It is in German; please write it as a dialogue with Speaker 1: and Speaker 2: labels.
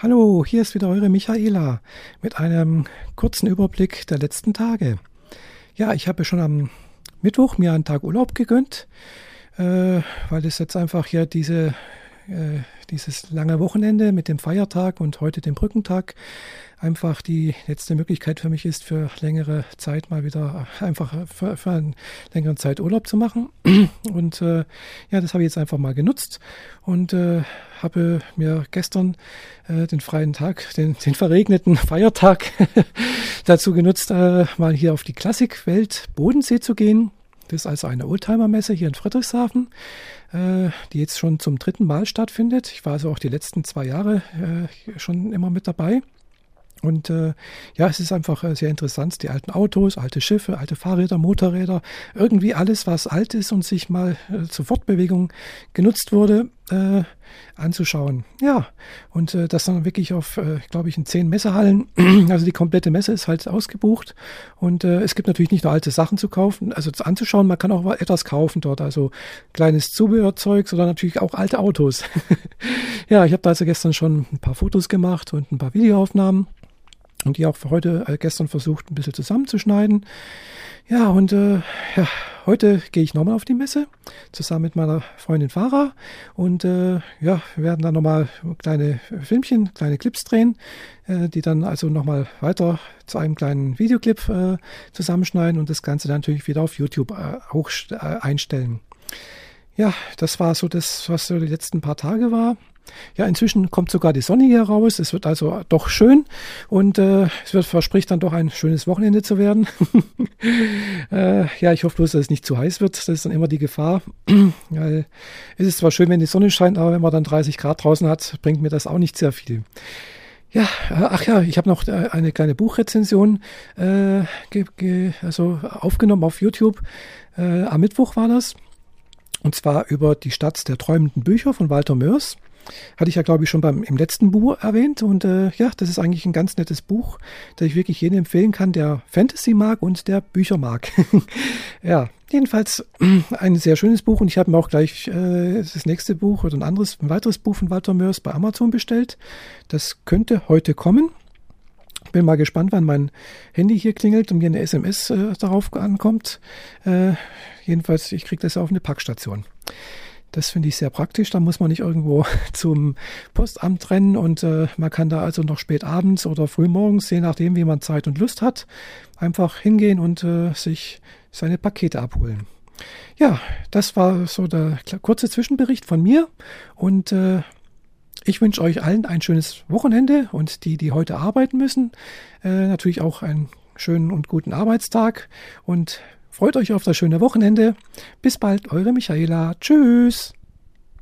Speaker 1: Hallo, hier ist wieder eure Michaela mit einem kurzen Überblick der letzten Tage. Ja, ich habe schon am Mittwoch mir einen Tag Urlaub gegönnt, äh, weil es jetzt einfach hier diese äh, dieses lange Wochenende mit dem Feiertag und heute dem Brückentag einfach die letzte Möglichkeit für mich ist, für längere Zeit mal wieder einfach für, für eine längere Zeit Urlaub zu machen. Und äh, ja, das habe ich jetzt einfach mal genutzt und äh, habe mir gestern äh, den freien Tag, den, den verregneten Feiertag dazu genutzt, äh, mal hier auf die Klassikwelt Bodensee zu gehen. Das ist also eine Oldtimer-Messe hier in Friedrichshafen, äh, die jetzt schon zum dritten Mal stattfindet. Ich war also auch die letzten zwei Jahre äh, schon immer mit dabei. Und äh, ja, es ist einfach äh, sehr interessant, die alten Autos, alte Schiffe, alte Fahrräder, Motorräder, irgendwie alles, was alt ist und sich mal zur Fortbewegung genutzt wurde, äh, anzuschauen. Ja, und äh, das dann wirklich auf, äh, glaube ich, in zehn Messehallen. Also die komplette Messe ist halt ausgebucht. Und äh, es gibt natürlich nicht nur alte Sachen zu kaufen, also anzuschauen, man kann auch etwas kaufen dort. Also kleines Zubehörzeug, sondern natürlich auch alte Autos. ja, ich habe da also gestern schon ein paar Fotos gemacht und ein paar Videoaufnahmen und die auch für heute, äh, gestern versucht, ein bisschen zusammenzuschneiden. Ja, und äh, ja, heute gehe ich nochmal auf die Messe, zusammen mit meiner Freundin Farah. Und äh, ja, wir werden dann nochmal kleine Filmchen, kleine Clips drehen, äh, die dann also nochmal weiter zu einem kleinen Videoclip äh, zusammenschneiden und das Ganze dann natürlich wieder auf YouTube äh, auch äh, einstellen. Ja, das war so das, was so die letzten paar Tage war. Ja, inzwischen kommt sogar die Sonne hier raus. Es wird also doch schön und äh, es wird, verspricht dann doch ein schönes Wochenende zu werden. äh, ja, ich hoffe bloß, dass es nicht zu heiß wird. Das ist dann immer die Gefahr. Weil es ist zwar schön, wenn die Sonne scheint, aber wenn man dann 30 Grad draußen hat, bringt mir das auch nicht sehr viel. Ja, äh, ach ja, ich habe noch äh, eine kleine Buchrezension äh, also aufgenommen auf YouTube. Äh, am Mittwoch war das. Und zwar über die Stadt der träumenden Bücher von Walter Mörs. Hatte ich ja, glaube ich, schon beim, im letzten Buch erwähnt. Und äh, ja, das ist eigentlich ein ganz nettes Buch, das ich wirklich jedem empfehlen kann, der Fantasy mag und der Bücher mag. ja, jedenfalls ein sehr schönes Buch. Und ich habe mir auch gleich äh, das nächste Buch oder ein anderes, ein weiteres Buch von Walter Mörs bei Amazon bestellt. Das könnte heute kommen. Bin mal gespannt, wann mein Handy hier klingelt und mir eine SMS äh, darauf ankommt. Äh, jedenfalls, ich kriege das auf eine Packstation. Das finde ich sehr praktisch. Da muss man nicht irgendwo zum Postamt rennen und äh, man kann da also noch spät abends oder früh morgens, je nachdem, wie man Zeit und Lust hat, einfach hingehen und äh, sich seine Pakete abholen. Ja, das war so der kurze Zwischenbericht von mir und äh, ich wünsche euch allen ein schönes Wochenende und die, die heute arbeiten müssen, äh, natürlich auch einen schönen und guten Arbeitstag und Freut euch auf das schöne Wochenende. Bis bald, eure Michaela. Tschüss.